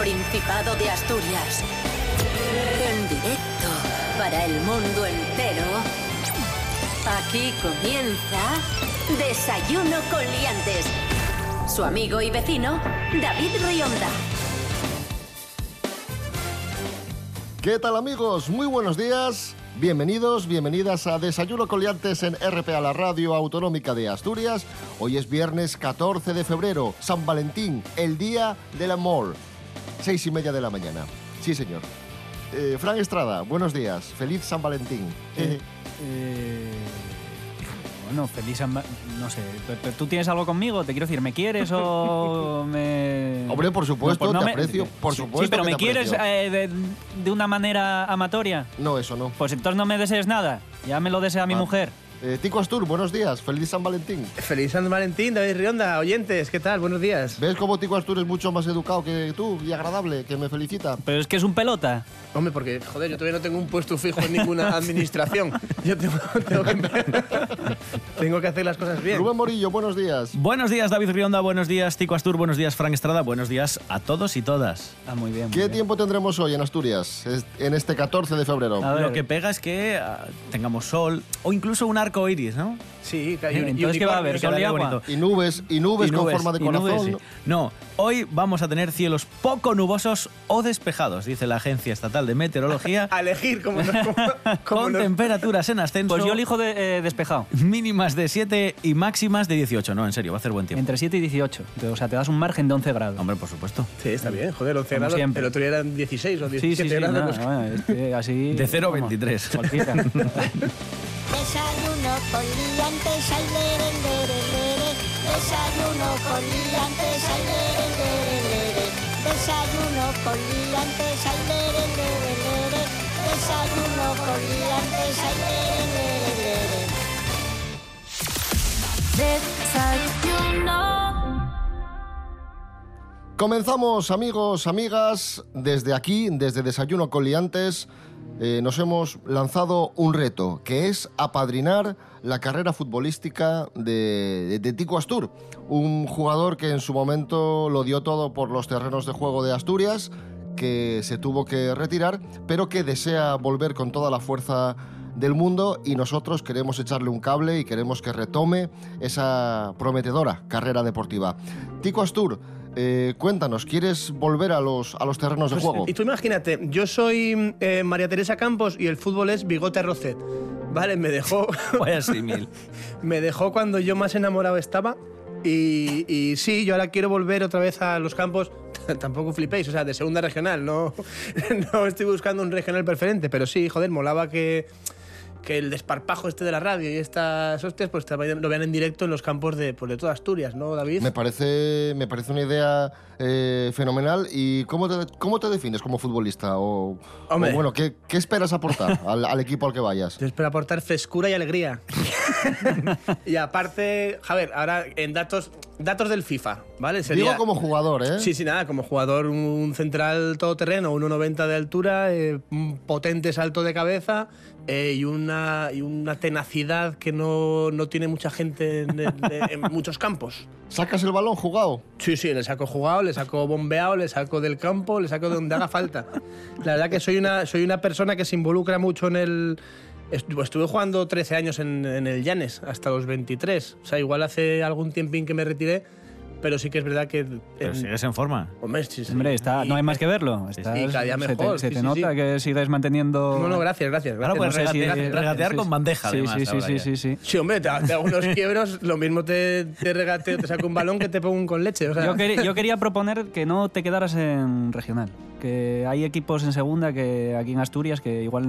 Principado de Asturias. En directo para el mundo entero. Aquí comienza Desayuno con Liantes. Su amigo y vecino, David Rionda. ¿Qué tal amigos? Muy buenos días. Bienvenidos, bienvenidas a Desayuno Coliantes en RPA, la radio autonómica de Asturias. Hoy es viernes 14 de febrero, San Valentín, el día del amor. Seis y media de la mañana. Sí, señor. Eh, Fran Estrada, buenos días. Feliz San Valentín. Eh, eh, bueno, feliz San Va- No sé, ¿tú tienes algo conmigo? Te quiero decir, ¿me quieres o me...? Hombre, por supuesto, pues no te me- aprecio, por Sí, supuesto Sí, pero que ¿me te quieres eh, de, de una manera amatoria? No, eso no. Pues entonces no me desees nada. Ya me lo desea mi Ah. mujer. Eh, Tico Astur, buenos días. Feliz San Valentín. Feliz San Valentín, David Rionda, oyentes, ¿qué tal? Buenos días. ¿Ves cómo Tico Astur es mucho más educado que tú y agradable, que me felicita? Pero es que es un pelota. Hombre, porque, joder, yo todavía no tengo un puesto fijo en ninguna administración. Yo tengo, tengo que, tengo que hacer las cosas bien. Rubén Morillo, buenos días. Buenos días, David Rionda. Buenos días, Tico Astur. Buenos días, Frank Estrada. Buenos días a todos y todas. Ah, muy bien. muy ¿Qué bien. tiempo tendremos hoy en Asturias, en este 14 de febrero? A ver. Lo que pega es que ah, tengamos sol o incluso un arco iris, ¿no? Sí, que hay un- y entonces, ¿qué va a haber? unicornios. ¿Sol y quedaría agua? bonito. Y nubes, y nubes Y con nubes, forma de y nubes, corazón. sí. ¿no? Hoy vamos a tener cielos poco nubosos o despejados, dice la Agencia Estatal de Meteorología, A elegir como, nos- como, como con nos- temperaturas en ascenso. Pues yo elijo de, eh, despejado. Mínimas de 7 y máximas de 18. No, en serio, va a hacer buen tiempo. Entre 7 y 18. O sea, te das un margen de 11 grados. Hombre, por supuesto. Sí, está bien, joder, 11 Como grados. siempre. El otro día eran 16 o Sí, 17 sí, sí. grados. nada, pues- bueno, que así... De 0 a vamos, 23. cualquiera. Desayuno con liantes, ay, lere, lere, lere. Desayuno con liantes, ay, lere, lere, lere. Desayuno con liantes, ay, lere, lere, lere. Desayuno con liantes, ay, lere, lere, lere. Desayuno. Comenzamos, amigos, amigas, desde aquí, desde Desayuno Coliantes, eh, nos hemos lanzado un reto, que es apadrinar la carrera futbolística de, Tico Astur, un jugador que en su momento lo dio todo por los terrenos de juego de Asturias, que se tuvo que retirar, pero que desea volver con toda la fuerza del mundo y nosotros queremos echarle un cable y queremos que retome esa prometedora carrera deportiva. Tico Astur, eh, cuéntanos, ¿quieres volver a los, a los terrenos de Pues, juego? y tú imagínate, yo soy eh, María Teresa Campos y el fútbol es Bigote Rocet. Vale, me dejó, Vaya símil. me dejó cuando yo más enamorado estaba. Y, y sí, yo ahora quiero volver otra vez a los campos. Tampoco flipéis, o sea, de segunda regional. No, no estoy buscando un regional preferente, pero sí, joder, molaba que, que el desparpajo este de la radio y estas hostias pues lo vean en directo en los campos de, pues, de toda Asturias, ¿no, David? Me parece, me parece una idea eh, fenomenal. ¿Y cómo te, cómo te defines como futbolista? O, bueno, ¿qué, qué esperas aportar al, al equipo al que vayas? Yo espero aportar frescura y alegría. y aparte, Javier, ahora en datos, datos del FIFA, ¿vale? Digo como jugador, ¿eh? Sí, sí, nada, como jugador, un central todoterreno, 1,90 de altura, eh, un potente salto de cabeza eh, y, una, y una tenacidad que no, no tiene mucha gente en, en- en muchos campos. ¿Sacas el balón jugado? Sí, sí, le saco jugado, le saco bombeado, le saco del campo, le saco de donde haga falta. La verdad que soy una, soy una persona que se involucra mucho en el... estu- Estuve jugando 13 años en, en el Llanes, hasta los 23. O sea, igual hace algún tiempín que me retiré, pero sí que es verdad que... Pero en- sigues en forma. Hombre, sí, sí. Hombre, está, Y- no hay más que verlo. sí, Estás- cada día se mejor, te, se sí, te sí, nota sí. que sigues manteniendo... No, no, gracias, gracias. Ahora gracias. puedes No sé si- regatear, con bandeja, Sí, además. sí, sí, sí, sí, sí. Sí, hombre, te, te hago unos quiebros, lo mismo te, te regateo, te saco un balón que te pongo un con leche. O sea, Yo, quería- yo quería proponer que no te quedaras en regional. Que hay equipos en segunda que aquí en Asturias que igual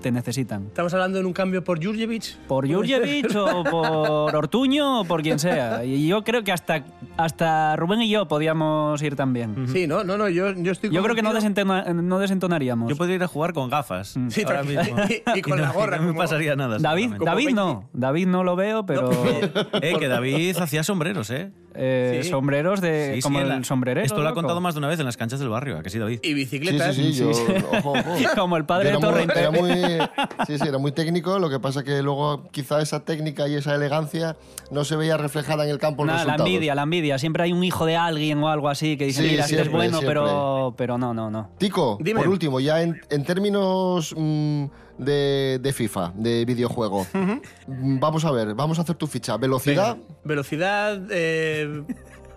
te necesitan. Estamos hablando en un cambio por Jurjevic. Por Jurjevic o por Ortuño o por quien sea. Y yo creo que hasta, hasta Rubén y yo podíamos ir también. Sí, no, no, no, yo, yo estoy Yo creo que no, desentona- no desentonaríamos. Yo podría ir a jugar con gafas. Sí, ahora mismo. Y- y con no- la gorra, No me como- pasaría nada. David. David 20. no. David no lo veo, pero... Eh, que David hacía sombreros, ¿eh? Eh, Sí. sombreros de. Sí, sí, como en la- el sombrerero. Esto lo ha contado más de una vez en las canchas del barrio, ¿a que sí, David? Y Sí, bicicletas. sí, sí, yo, ojo, ojo. Como el padre Yo de Torrente. era muy, sí, sí, era muy técnico, lo que pasa que luego quizá esa técnica y esa elegancia no se veía reflejada en el campo los la envidia, la envidia. Siempre hay un hijo de alguien o algo así que dice, Sí, mira, este es siempre, bueno, siempre. pero, pero no, no, no. Tico, Dime. por último, ya en, en términos mm, de, de FIFA, de videojuego, vamos a ver, vamos a hacer tu ficha. Velocidad, Velocidad, eh,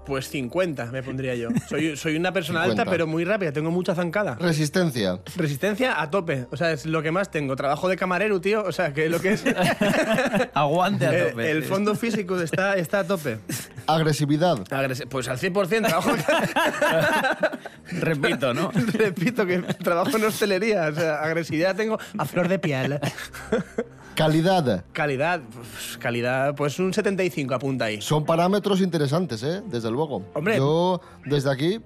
pues 50 me pondría yo. Soy, soy una persona 50. alta, pero muy rápida, tengo mucha zancada. resistencia, Resistencia a tope, o sea, es lo que más tengo. Trabajo de camarero, tío, o sea, que lo que es... Aguante a el, tope. el fondo físico está, está a tope. agresividad, Agresi- Pues al 100% trabajo... Repito, ¿no? Repito que trabajo en hostelería, o sea, agresividad tengo a flor de piel. calidad. Calidad, pues, calidad, pues un 75 apunta ahí. Son parámetros interesantes, ¿eh? Desde luego. Hombre. Yo, desde aquí,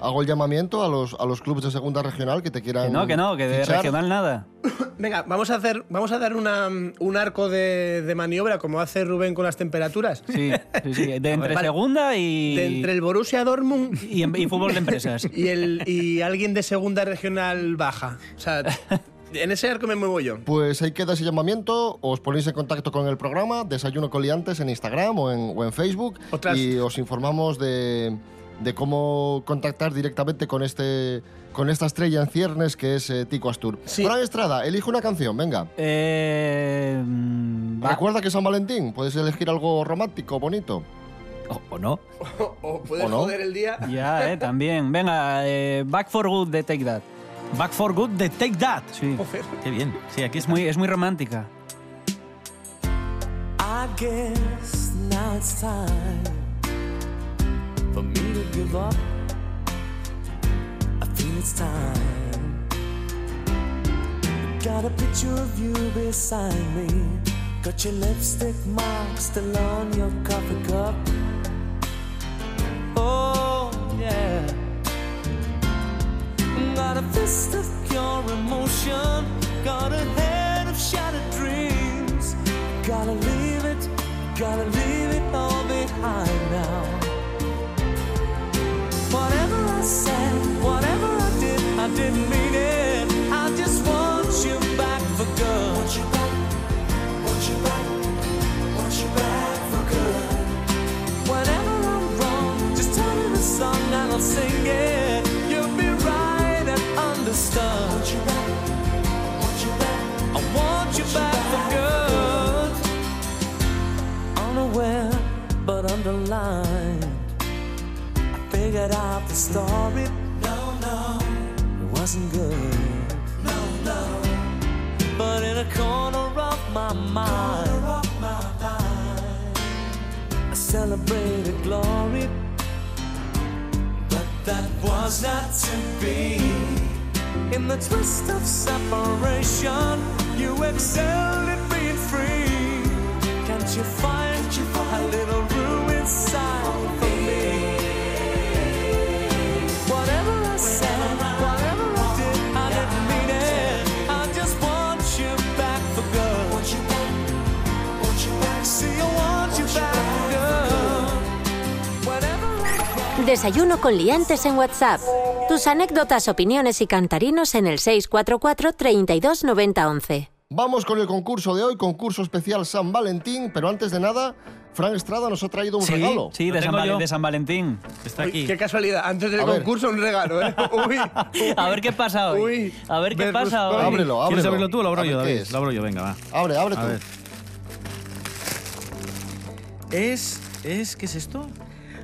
hago el llamamiento a los, a los clubes de segunda regional que te quieran. Que no, que no, que de fichar. regional nada. Venga, vamos a hacer, vamos a dar una, un arco de, de maniobra como hace Rubén con las temperaturas. Sí, sí, sí. De entre Vale. segunda y, De entre el Borussia Dortmund y, y fútbol de empresas. y, el, y alguien de segunda regional baja. O sea, en ese arco me muevo yo. Pues ahí queda ese llamamiento, os ponéis en contacto con el programa Desayuno Coliantes en Instagram o en, o en Facebook Otras- y os informamos de, de cómo contactar directamente con este con esta estrella en ciernes que es eh, Tico Astur. Sí. Fran Estrada, elige una canción, venga. Eh. Recuerda que es San Valentín, puedes elegir algo romántico, bonito. ¿O, o no? O, o puedes ¿O no? joder el día. Ya, eh, también. Venga, eh, Back for Good de Take That. Back for Good de Take That. Sí. Joder. Qué bien. Sí, aquí Es es muy, es muy romántica. I guess now it's time for me to give up. I feel it's time. Got a picture of you beside me. Got your lipstick mark still on your coffee cup. A fist of pure emotion. Got a head of shattered dreams. Gotta leave it, gotta leave it all behind story. No, no, it wasn't good. No, no. But in a corner of my mind, of my mind I celebrated glory. But that was not to be. In the twist of separation, you excelled Desayuno con liantes en WhatsApp. Tus anécdotas, opiniones y cantarinos en el 644 32 90 11. Vamos con el concurso de hoy, concurso especial San Valentín, pero antes de nada, Fran Estrada nos ha traído un Sí, regalo. sí, de San, tengo Val- yo. de San Valentín. Está Uy, aquí. qué casualidad, antes del A ver. concurso un regalo, ¿eh? Uy, uy. A ver qué pasa hoy. Uy, a ver qué pasa hoy. Ábrelo, ábrelo. ¿Quieres abrirlo tú o lo abro yo, qué David? es. Lo abro yo, venga, va. Abre, abre tú. A ver. Es, es, ¿qué es esto?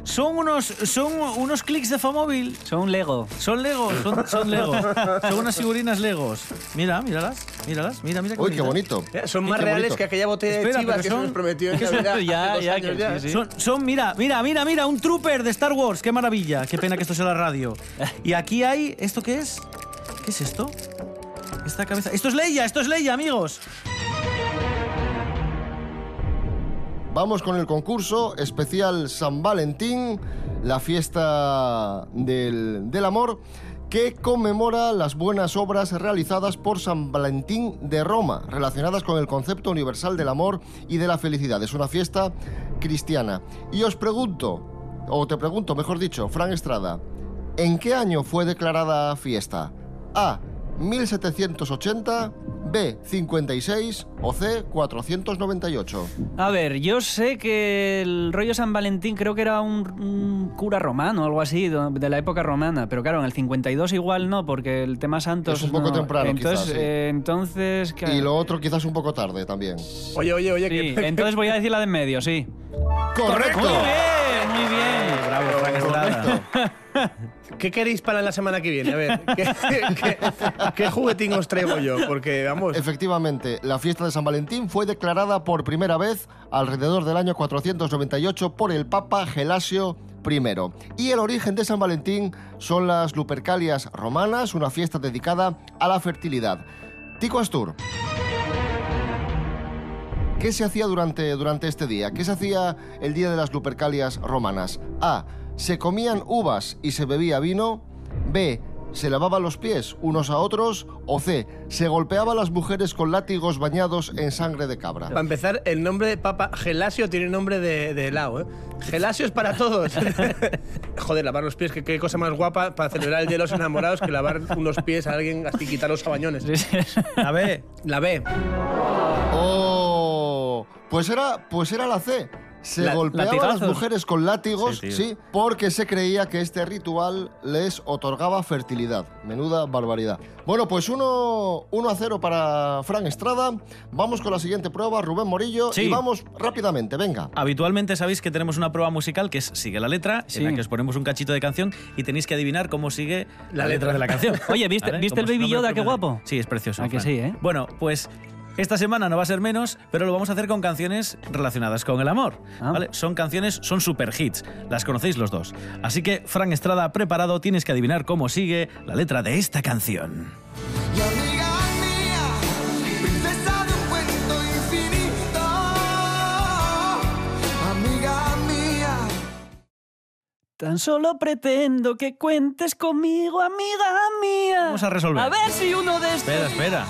Son unos, son unos clics de Famóvil. Son un Lego. Son Legos, son, son Lego. Son unas figurinas Legos. Mira, míralas, míralas, mira, mira. Uy, qué bonito. Eh, Son más reales bonito. que aquella botella Espera, de chivas que son- se nos prometió en Navidad Ya, hace dos ya, años que ya. sí, sí. Son, son, mira, mira, mira, mira, un trooper de Star Wars, qué maravilla. Qué pena que esto sea la radio. Y aquí hay, ¿esto qué es? ¿Qué es esto? Esta cabeza. Esto es Leia, esto es Leia, amigos. Vamos con el concurso especial San Valentín, la fiesta del, del amor, que conmemora las buenas obras realizadas por San Valentín de Roma, relacionadas con el concepto universal del amor y de la felicidad. Es una fiesta cristiana. Y os pregunto, o te pregunto, mejor dicho, Fran Estrada, ¿en qué año fue declarada fiesta? A. 1780, B. 56 o C. 498. A ver, yo sé que el rollo San Valentín creo que era un, un cura romano o algo así, de la época romana, pero claro, en el 52 igual no, porque el tema santos... Es un poco no. temprano, Entonces, quizás, sí. eh, entonces claro. Y lo otro quizás un poco tarde también. Oye, oye, oye, Sí, que, entonces voy a decir la de en medio, sí. ¡Correcto! Muy bien, muy bien. Bravo, Frank Estrada. ¿qué queréis para la semana que viene? A ver, ¿qué, qué, qué juguetín os traigo yo? Porque, vamos, Efectivamente, la fiesta de San Valentín fue declarada por primera vez alrededor del año 498 por el Papa Gelasio I. Y el origen de San Valentín son las Lupercalias romanas, una fiesta dedicada a la fertilidad. Tico Astur. ¿Qué se hacía durante, durante este día? ¿Qué se hacía el día de las Lupercalias romanas? A. Se comían uvas y se bebía vino. B. Se lavaban los pies unos a otros. O C. Se golpeaba a las mujeres con látigos bañados en sangre de cabra. para empezar, el nombre de Papa Gelasio tiene nombre de, de helado, ¿eh? Gelasio es para todos. Joder, lavar los pies, que qué cosa más guapa para celebrar el Día de los Enamorados que lavar unos pies a alguien así quitar los sabañones. Sí, sí. A ver, La B. Oh, pues era, pues era la C. Se La- golpeaba a las mujeres con látigos, Sí, porque se creía que este ritual les otorgaba fertilidad. Menuda barbaridad. Bueno, pues 1 uno a 0 para Fran Estrada. Vamos con la siguiente prueba, Rubén Morillo. Sí. Y vamos rápidamente, venga. habitualmente sabéis que tenemos una prueba musical que es Sigue la letra, Sí. en la que os ponemos un cachito de canción y tenéis que adivinar cómo sigue la, La letra letra. de la canción. Oye, ¿viste- viste el Baby Yoda? Qué guapo. Sí, es precioso. ¿A que Fran. sí, eh? Bueno, pues esta semana no va a ser menos, pero lo vamos a hacer con canciones relacionadas con el amor. Ah. ¿vale? Son canciones, son super hits. Las conocéis los dos. Así que, Fran Estrada, preparado, tienes que adivinar cómo sigue la letra de esta canción. Y amiga mía, princesa de un cuento infinito. Amiga mía, Tan solo pretendo que cuentes conmigo, amiga mía. Vamos a resolver. A ver si uno de estos... Espera, espera.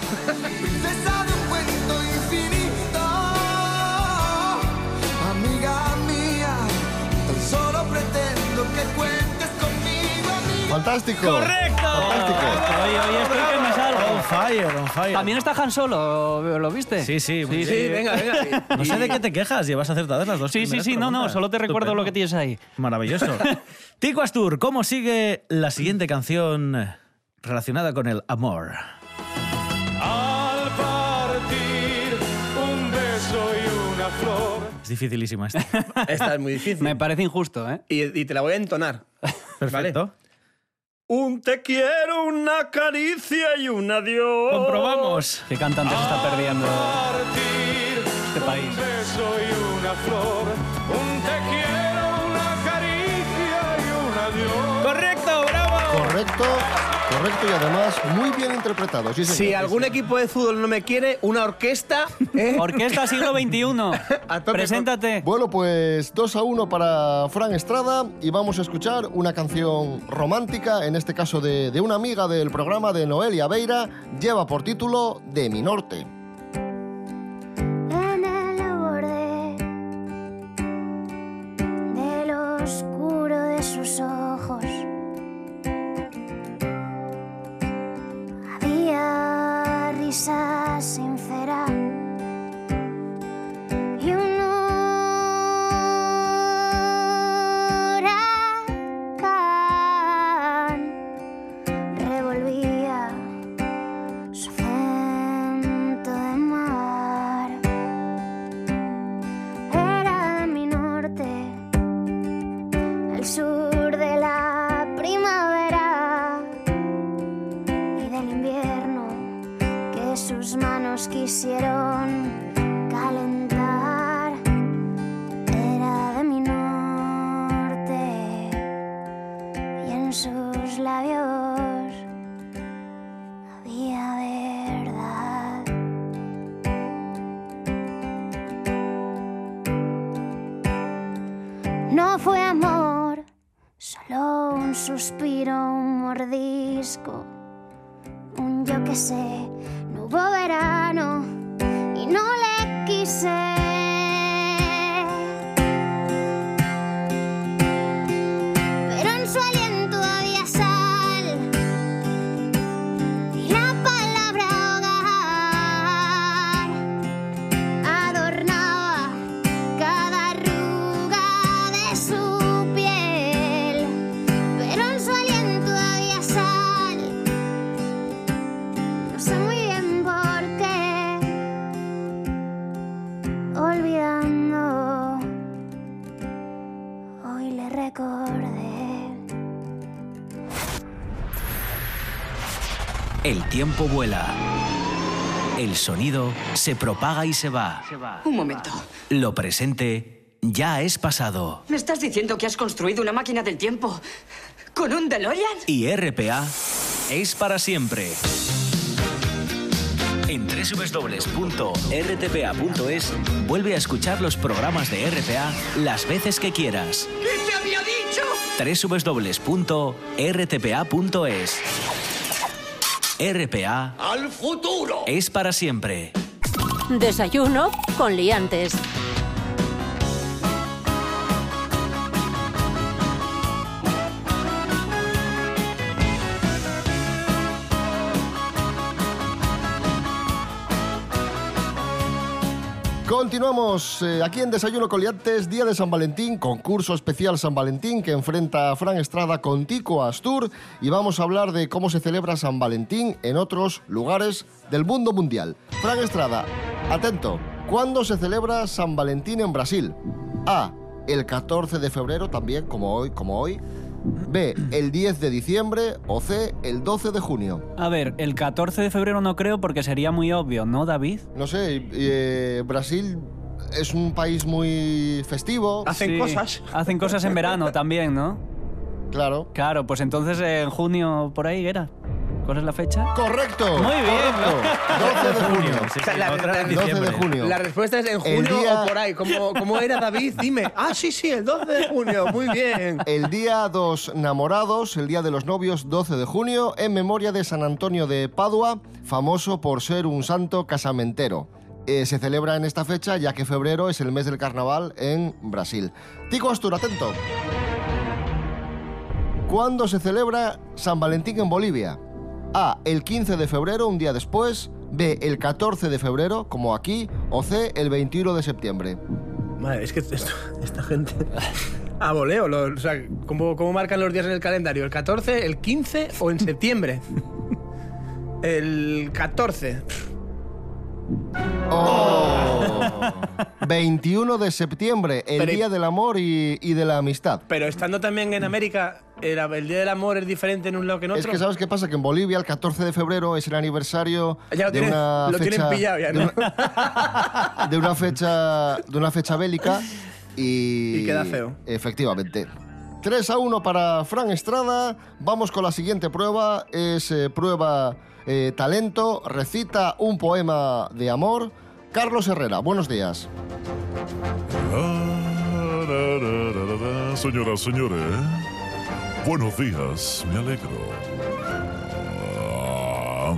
Fantástico. ¡Correcto! Fantástico. Oye, oye, estoy que me salgo. On fire, on fire. También está Han Solo, ¿lo viste? Sí, sí, muy Sí, venga, venga. No sé de qué te quejas, llevas acertadas las dos Sí, sí, sí, no, no, solo te recuerdo Estupendo. lo que tienes ahí. Maravilloso. Tico Astur, ¿cómo sigue la siguiente canción relacionada con el amor? Al partir un beso y una flor. Es dificilísima esta. Esta es muy difícil. Me parece injusto, ¿eh? Y, y te la voy a entonar. Perfecto. Un te quiero, una caricia y un adiós. Comprobamos. ¿Qué cantante se está perdiendo Partir este país? un beso y una flor. Un te quiero, una caricia y un adiós. Correcto. Correcto, correcto y además muy bien interpretado. Sí, señor. Si algún equipo de fútbol no me quiere, una orquesta. ¿eh? Orquesta siglo XXI. A tope Preséntate. Bueno, pues 2 a 1 para Fran Estrada y vamos a escuchar una canción romántica, en este caso de, de una amiga del programa de Noelia Beira, lleva por título De mi norte. Tiempo vuela. El sonido se propaga y se va. Un momento. Lo presente ya es pasado. ¿Me estás diciendo que has construido una máquina del tiempo con un DeLorean? Y RPA es para siempre. En www.rtpa.es vuelve a escuchar los programas de RPA las veces que quieras. ¿Qué te había dicho? www.rtpa.es RPA ¡Al futuro! es para siempre. Desayuno con liantes. Continuamos eh, aquí en Desayuno Coliantes, día de San Valentín, concurso especial San Valentín que enfrenta a Fran Estrada con Tico Astur y vamos a hablar de cómo se celebra San Valentín en otros lugares del mundo mundial. Fran Estrada, atento, ¿cuándo se celebra San Valentín en Brasil? A, el 14 de febrero también, como hoy, como hoy. B, el 10 de diciembre o C, el 12 de junio. A ver, el 14 de febrero no creo porque sería muy obvio, ¿no, David? No sé, eh, Brasil es un país muy festivo. Hacen Sí, cosas. Hacen cosas en verano también, ¿no? Claro. Claro, pues entonces en junio por ahí era. ¿Cuál es la fecha? Correcto. Muy bien. Correcto. 12 de junio. Sí, O sea, sí, la- la otra la- en 12 de junio. La respuesta es en El junio día- o por ahí. ¿Cómo, cómo era David? Dime. Ah, sí, sí, el 12 de junio. Muy bien. El día dos namorados, el día de los novios, 12 de junio, en memoria de San Antonio de Padua, famoso por ser un santo casamentero. Eh, se celebra en esta fecha ya que febrero es el mes del carnaval en Brasil. Tico Astur, atento. ¿Cuándo se celebra San Valentín en Bolivia? A. El 15 de febrero, un día después. B. El 14 de febrero, como aquí. O C. El 21 de septiembre. Madre, es que esta gente. A voleo, o sea, ¿cómo, ¿cómo marcan los días en el calendario? ¿El 14, el 15 o en septiembre? El 14. Oh. 21 de septiembre, el Pero- Día del Amor y, y de la Amistad. Pero estando también en América, el, el Día del Amor es diferente en un lado que en otro. Es que sabes qué pasa, que en Bolivia el 14 de febrero es el aniversario Ya lo de tienen- una lo tienen fecha pillado ya, de, ¿no? una, de una fecha de una fecha bélica y Y queda feo. Efectivamente. 3 a 1 para Fran Estrada. Vamos con la siguiente prueba. Es eh, prueba eh, talento. Recita un poema de amor. Carlos Herrera, buenos días. Ra, ra, ra, ra, ra. Señoras, señores, buenos días, me alegro. Ah,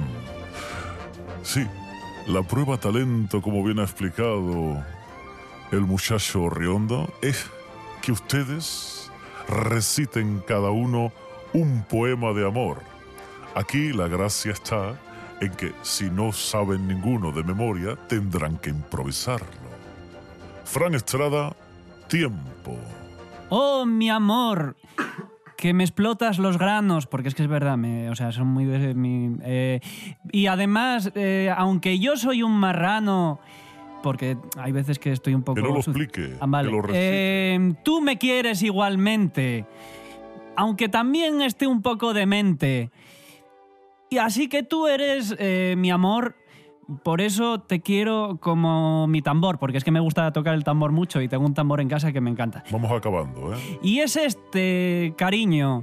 Sí, la prueba talento, como bien ha explicado el muchacho Riondo, es que ustedes reciten cada uno un poema de amor. Aquí la gracia está en que si no saben ninguno de memoria, tendrán que improvisarlo. Fran Estrada, tiempo. Oh, mi amor, que me explotas los granos, porque es que es verdad, me- o sea, son muy de mi... eh, y además, eh, aunque yo soy un marrano, porque hay veces que estoy un poco... Que no lo explique, Ah, vale. que lo. Eh, tú me quieres igualmente, aunque también esté un poco demente. Y así que tú eres eh, mi amor... Por eso te quiero como mi tambor, porque es que me gusta tocar el tambor mucho y tengo un tambor en casa que me encanta. Vamos acabando, ¿eh? Y es este, cariño,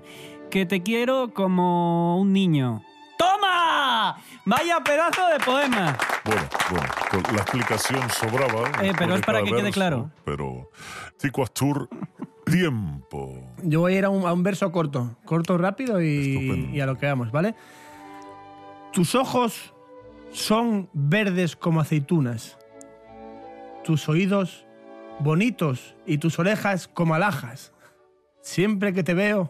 que te quiero como un niño. ¡Toma! Vaya pedazo de poema. Bueno, bueno, con la explicación sobraba. Eh, pero es para que quede claro. Pero, Tico Astur, tiempo. Yo voy a ir a un, a un verso corto, corto, rápido y, y a lo que vamos, ¿vale? Tus ojos son verdes como aceitunas, tus oídos bonitos y tus orejas como alhajas. Siempre que te veo,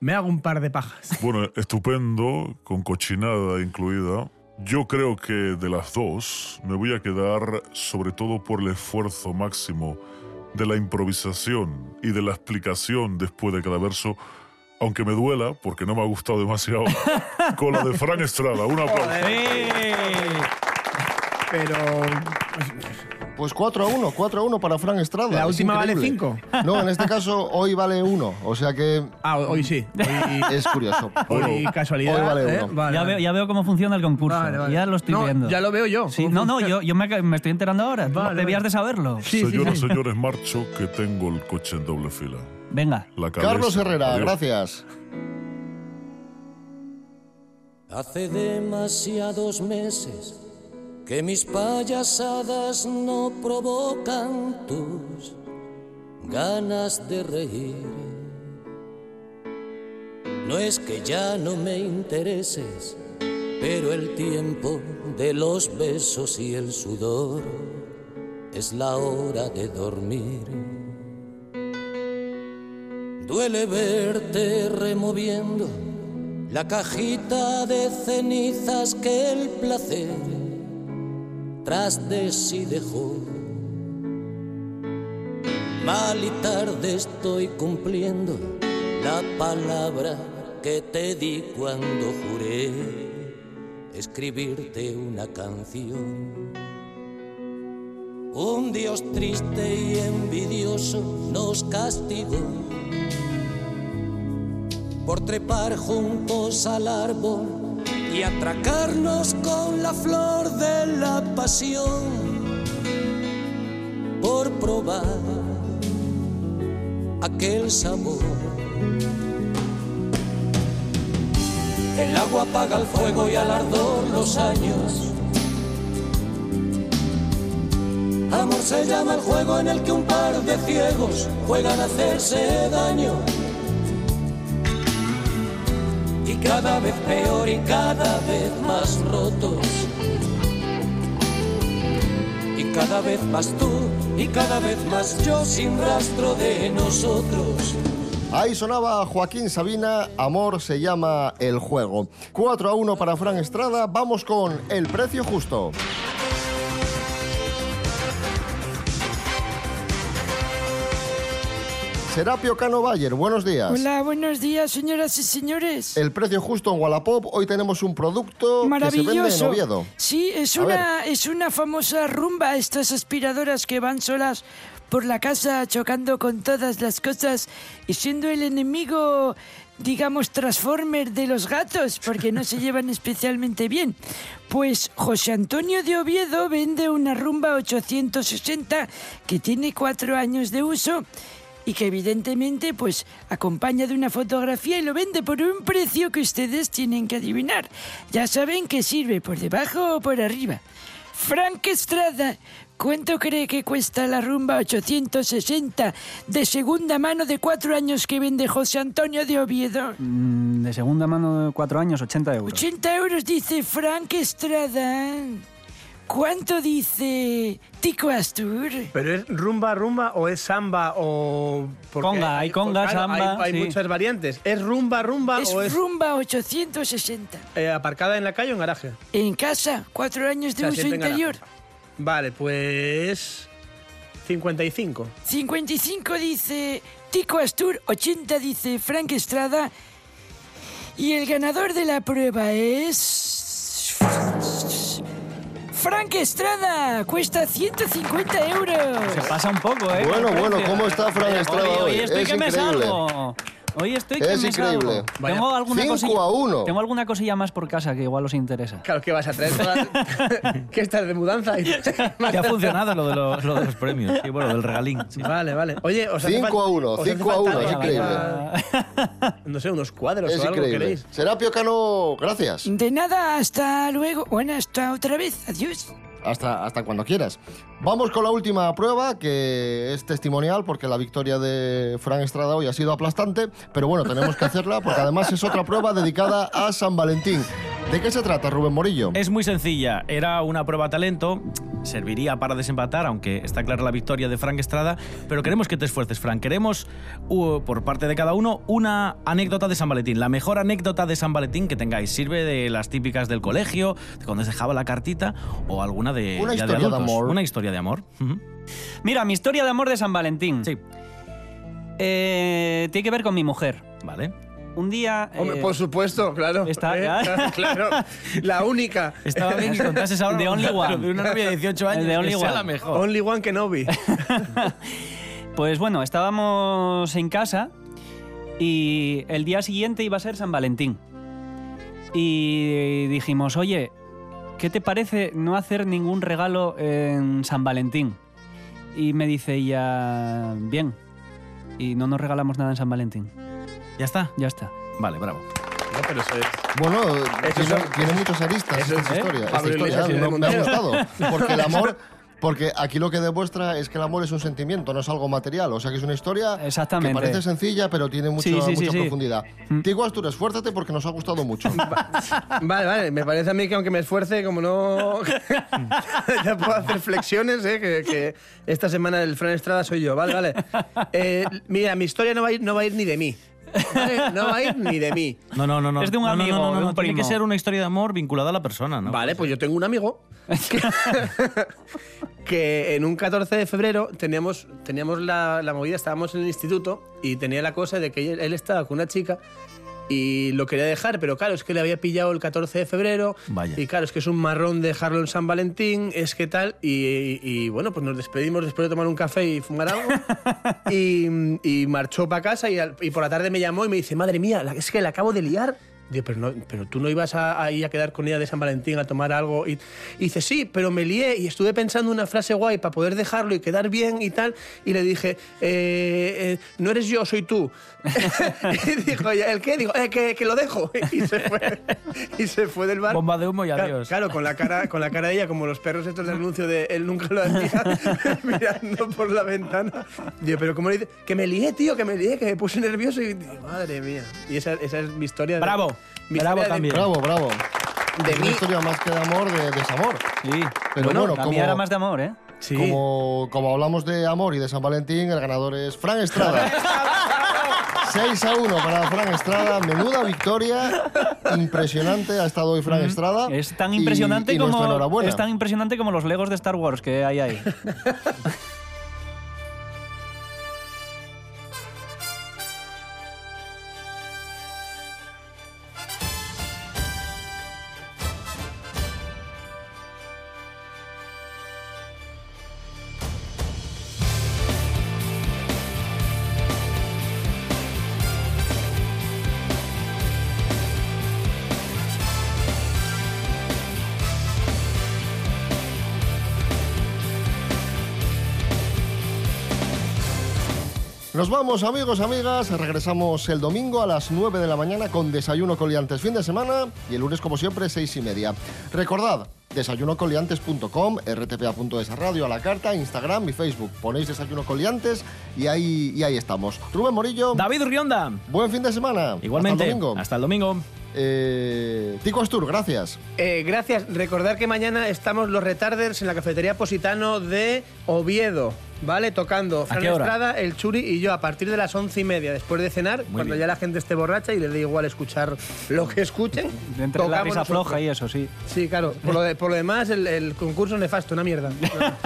me hago un par de pajas. Bueno, estupendo, con cochinada incluida. Yo creo que de las dos me voy a quedar sobre todo por el esfuerzo máximo de la improvisación y de la explicación después de cada verso, aunque me duela porque no me ha gustado demasiado, con la de Fran Estrada. Un aplauso. Pero. Pues 4 a 1, 4 a 1 para Fran Estrada. ¿La Es última vale increíble. 5? No, en este caso hoy vale 1. O sea que Ah, hoy sí. Hoy, es curioso. hoy casualidad. Hoy vale ¿eh? uno. Vale, ya, vale. veo, ya veo cómo funciona el concurso. Vale, vale. Ya lo estoy No, viendo. Ya lo veo yo. Sí, no, no, yo, yo me, me estoy enterando ahora. Vale, debías vale. de saberlo. Sí, sí, Señoras, sí. señores, marcho que tengo el coche en doble fila. Venga. Carlos Herrera, Adiós. gracias. Hace demasiados meses que mis payasadas no provocan tus ganas de reír. No es que ya no me intereses, pero el tiempo de los besos y el sudor es la hora de dormir. Duele verte removiendo la cajita de cenizas que el placer tras de sí dejó. Mal y tarde estoy cumpliendo la palabra que te di cuando juré escribirte una canción. Un Dios triste y envidioso nos castigó por trepar juntos al árbol y atracarnos con la flor de la pasión, por probar aquel sabor. El agua apaga el fuego y al ardor los años. Amor se llama el juego en el que un par de ciegos juegan a hacerse daño. Cada vez peor y cada vez más rotos. Y cada vez más tú y cada vez más yo sin rastro de nosotros. Ahí sonaba Joaquín Sabina, Amor se llama el juego. 4 a 1 para Fran Estrada, vamos con el precio justo. Serapio Cano Bayer, buenos días. Hola, buenos días, señoras y señores. El precio justo en Wallapop, hoy tenemos un producto que se vende en Maravilloso. Oviedo. Sí, es A una, es una famosa rumba, estas aspiradoras que van solas por la casa chocando con todas las cosas y siendo el enemigo, digamos, transformer de los gatos, porque no se llevan especialmente bien. Pues José Antonio de Oviedo vende una rumba 860 que tiene cuatro años de uso y que evidentemente pues acompaña de una fotografía y lo vende por un precio que ustedes tienen que adivinar. Ya saben que sirve por debajo o por arriba. Frank Estrada, ¿cuánto cree que cuesta la rumba 860 de segunda mano de cuatro años que vende José Antonio de Oviedo? Mm, De segunda mano de cuatro años, 80 euros. 80 euros dice Frank Estrada. ¿Cuánto dice Tico Astur? ¿Pero es rumba, rumba o es samba o...? porque Conga, hay conga, claro, samba, Hay, hay sí. muchas variantes. ¿Es rumba, rumba Es o es rumba 860. eh, aparcada en la calle o en garaje? En casa, cuatro años de O sea, uso interior. Vale, pues... 55. 55 dice Tico Astur, 80 dice Frank Estrada. Y el ganador de la prueba es. Frank Estrada, cuesta 150 euros. Se pasa un poco, ¿eh? Bueno, bueno. ¿cómo está Fran Oye, Estrada Hoy, hoy? hoy estoy Es que me increíble. salgo. Hoy estoy que Es me increíble. salgo. Vaya, Tengo alguna cinco cosilla, a uno. Tengo alguna cosilla más por casa que igual os interesa. Claro, ¿qué vas a traer? todas- ¿Qué estás de mudanza? Y- Que ha funcionado lo de los, lo de los premios. Sí, bueno, del regalín. sí. Vale, vale. Oye, os hace 5 fal- a 1, os hace 5 a falta 1, es algo increíble. para- No sé, unos cuadros Es o algo increíble. queréis. Serapio Cano, gracias. De nada, hasta luego. Bueno, hasta otra vez. Adiós. Hasta, hasta cuando quieras. Vamos con la última prueba, que es testimonial, porque la victoria de Fran Estrada hoy ha sido aplastante, pero bueno, tenemos que hacerla, porque además es otra prueba dedicada a San Valentín. ¿De qué se trata, Rubén Morillo? Es muy sencilla. Era una prueba talento. Serviría para desempatar, aunque está clara la victoria de Frank Estrada. Pero queremos que te esfuerces, Frank. Queremos, uh, por parte de cada uno, una anécdota de San Valentín. La mejor anécdota de San Valentín que tengáis. Sirve de las típicas del colegio, de cuando os dejaba la cartita, o alguna de, Una ya historia de adultos. amor. Una historia de amor. Mira, mi historia de amor de San Valentín. Sí. Eh, tiene que ver con mi mujer. Vale. un día... Hombre, eh, por supuesto, claro. está- Eh, claro. La única. Estaba bien que contases ahora The only pero one. de una novia de 18 años. De only que sea one. la mejor. Only one Kenobi. Pues bueno, estábamos en casa y el día siguiente iba a ser San Valentín. Y dijimos, oye, ¿qué te parece no hacer ningún regalo en San Valentín? Y me dice ella, bien. Y no nos regalamos nada en San Valentín. ¿Ya está? Ya está. Vale, bravo. No, pero eso es. Bueno, Eso tiene, es- tiene muchas aristas eso esta es, ¿eh? historia. Esta historia y me, me ha gustado. Porque el amor... Porque aquí lo que demuestra es que el amor es un sentimiento, no es algo material. O sea que es una historia Exactamente. que parece sencilla, pero tiene mucho- Sí, sí, sí, mucha sí. profundidad. Tigo Astur, esfuérzate porque nos ha gustado mucho. Vale, vale. Me parece a mí que aunque me esfuerce, como no. ya puedo hacer flexiones, ¿eh? Que, que esta semana el Fran Estrada soy yo. Vale, vale. Eh, mira, mi historia no va a ir, no va a ir ni de mí. ¿Vale? No va a ir ni de mí. No, no, no. no. Es de un No, amigo, No, no, no, de un Tiene que ser una historia de amor vinculada a la persona, ¿no? Vale, pues yo tengo un amigo que, que en un 14 de febrero teníamos, teníamos la, la movida, estábamos en el instituto y tenía la cosa de que él, él estaba con una chica y lo quería dejar, pero claro, es que le había pillado el 14 de febrero Vaya. y claro, es que es un marrón dejarlo en San Valentín, es que tal, y, y, bueno, pues nos despedimos después de tomar un café y fumar algo y, y marchó para casa y, al- y por la tarde me llamó y me dice, madre mía, es que la acabo de liar. Digo, pero, no, pero tú no ibas a, ahí a quedar con ella de San Valentín a tomar algo. Y, y dice, sí, pero me lié y estuve pensando una frase guay para poder dejarlo y quedar bien y tal. Y le dije, eh, eh, no eres yo, soy tú. y dijo, ¿el qué? Digo, "Eh, que, que lo dejo. Y se fue, y se fue del bar. Bomba de humo y Claro, adiós. Claro, con la cara, con la cara de ella, como los perros estos del anuncio de él nunca lo hacía, mirando por la ventana. Digo, pero como le dice, que me lié, tío, que me lié, que me puse nervioso y digo, madre mía. Y esa, esa es mi historia. de- Bravo. Mi Bravo historia de- también. bravo, bravo. De es mí. una historia más que de amor, de desamor. Sí. Pero bueno, bueno, la como- mía era más de amor, ¿eh? Sí. Como, como hablamos de amor y de San Valentín, el ganador es Fran Estrada. 6 a 1 para Fran Estrada. Menuda victoria. Impresionante ha estado hoy Fran Estrada. Mm. Es tan Y- impresionante y nuestra como es tan impresionante como los Legos de Star Wars que hay ahí. Nos vamos, amigos, amigas. Regresamos el domingo a las 9 de la mañana con Desayuno Coliantes fin de semana y el lunes, como siempre, 6 y media. Recordad, desayunocoliantes.com, rtpa.es radio a la carta, Instagram y Facebook. Ponéis Desayuno Coliantes y ahí, y ahí estamos. Rubén Morillo, David Rionda. buen fin de semana. Igualmente. Hasta el domingo. Hasta el domingo. Eh, Tico Astur, gracias. Eh, gracias. Recordar que mañana estamos los retarders en la cafetería Positano de Oviedo. ¿Vale? Tocando Fran? Estrada, el Churi y yo a partir de las once y media, después de cenar, cuando bien. ya la gente esté borracha y les dé igual escuchar lo que escuchen. Entre la risa floja y eso, sí. Sí, claro. Por lo, de- por lo demás, el, el concurso nefasto, una mierda.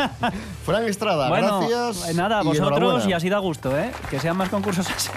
Fran Estrada, Bueno, gracias. eh, nada, y vosotros y así da gusto, ¿eh? Que sean más concursos así.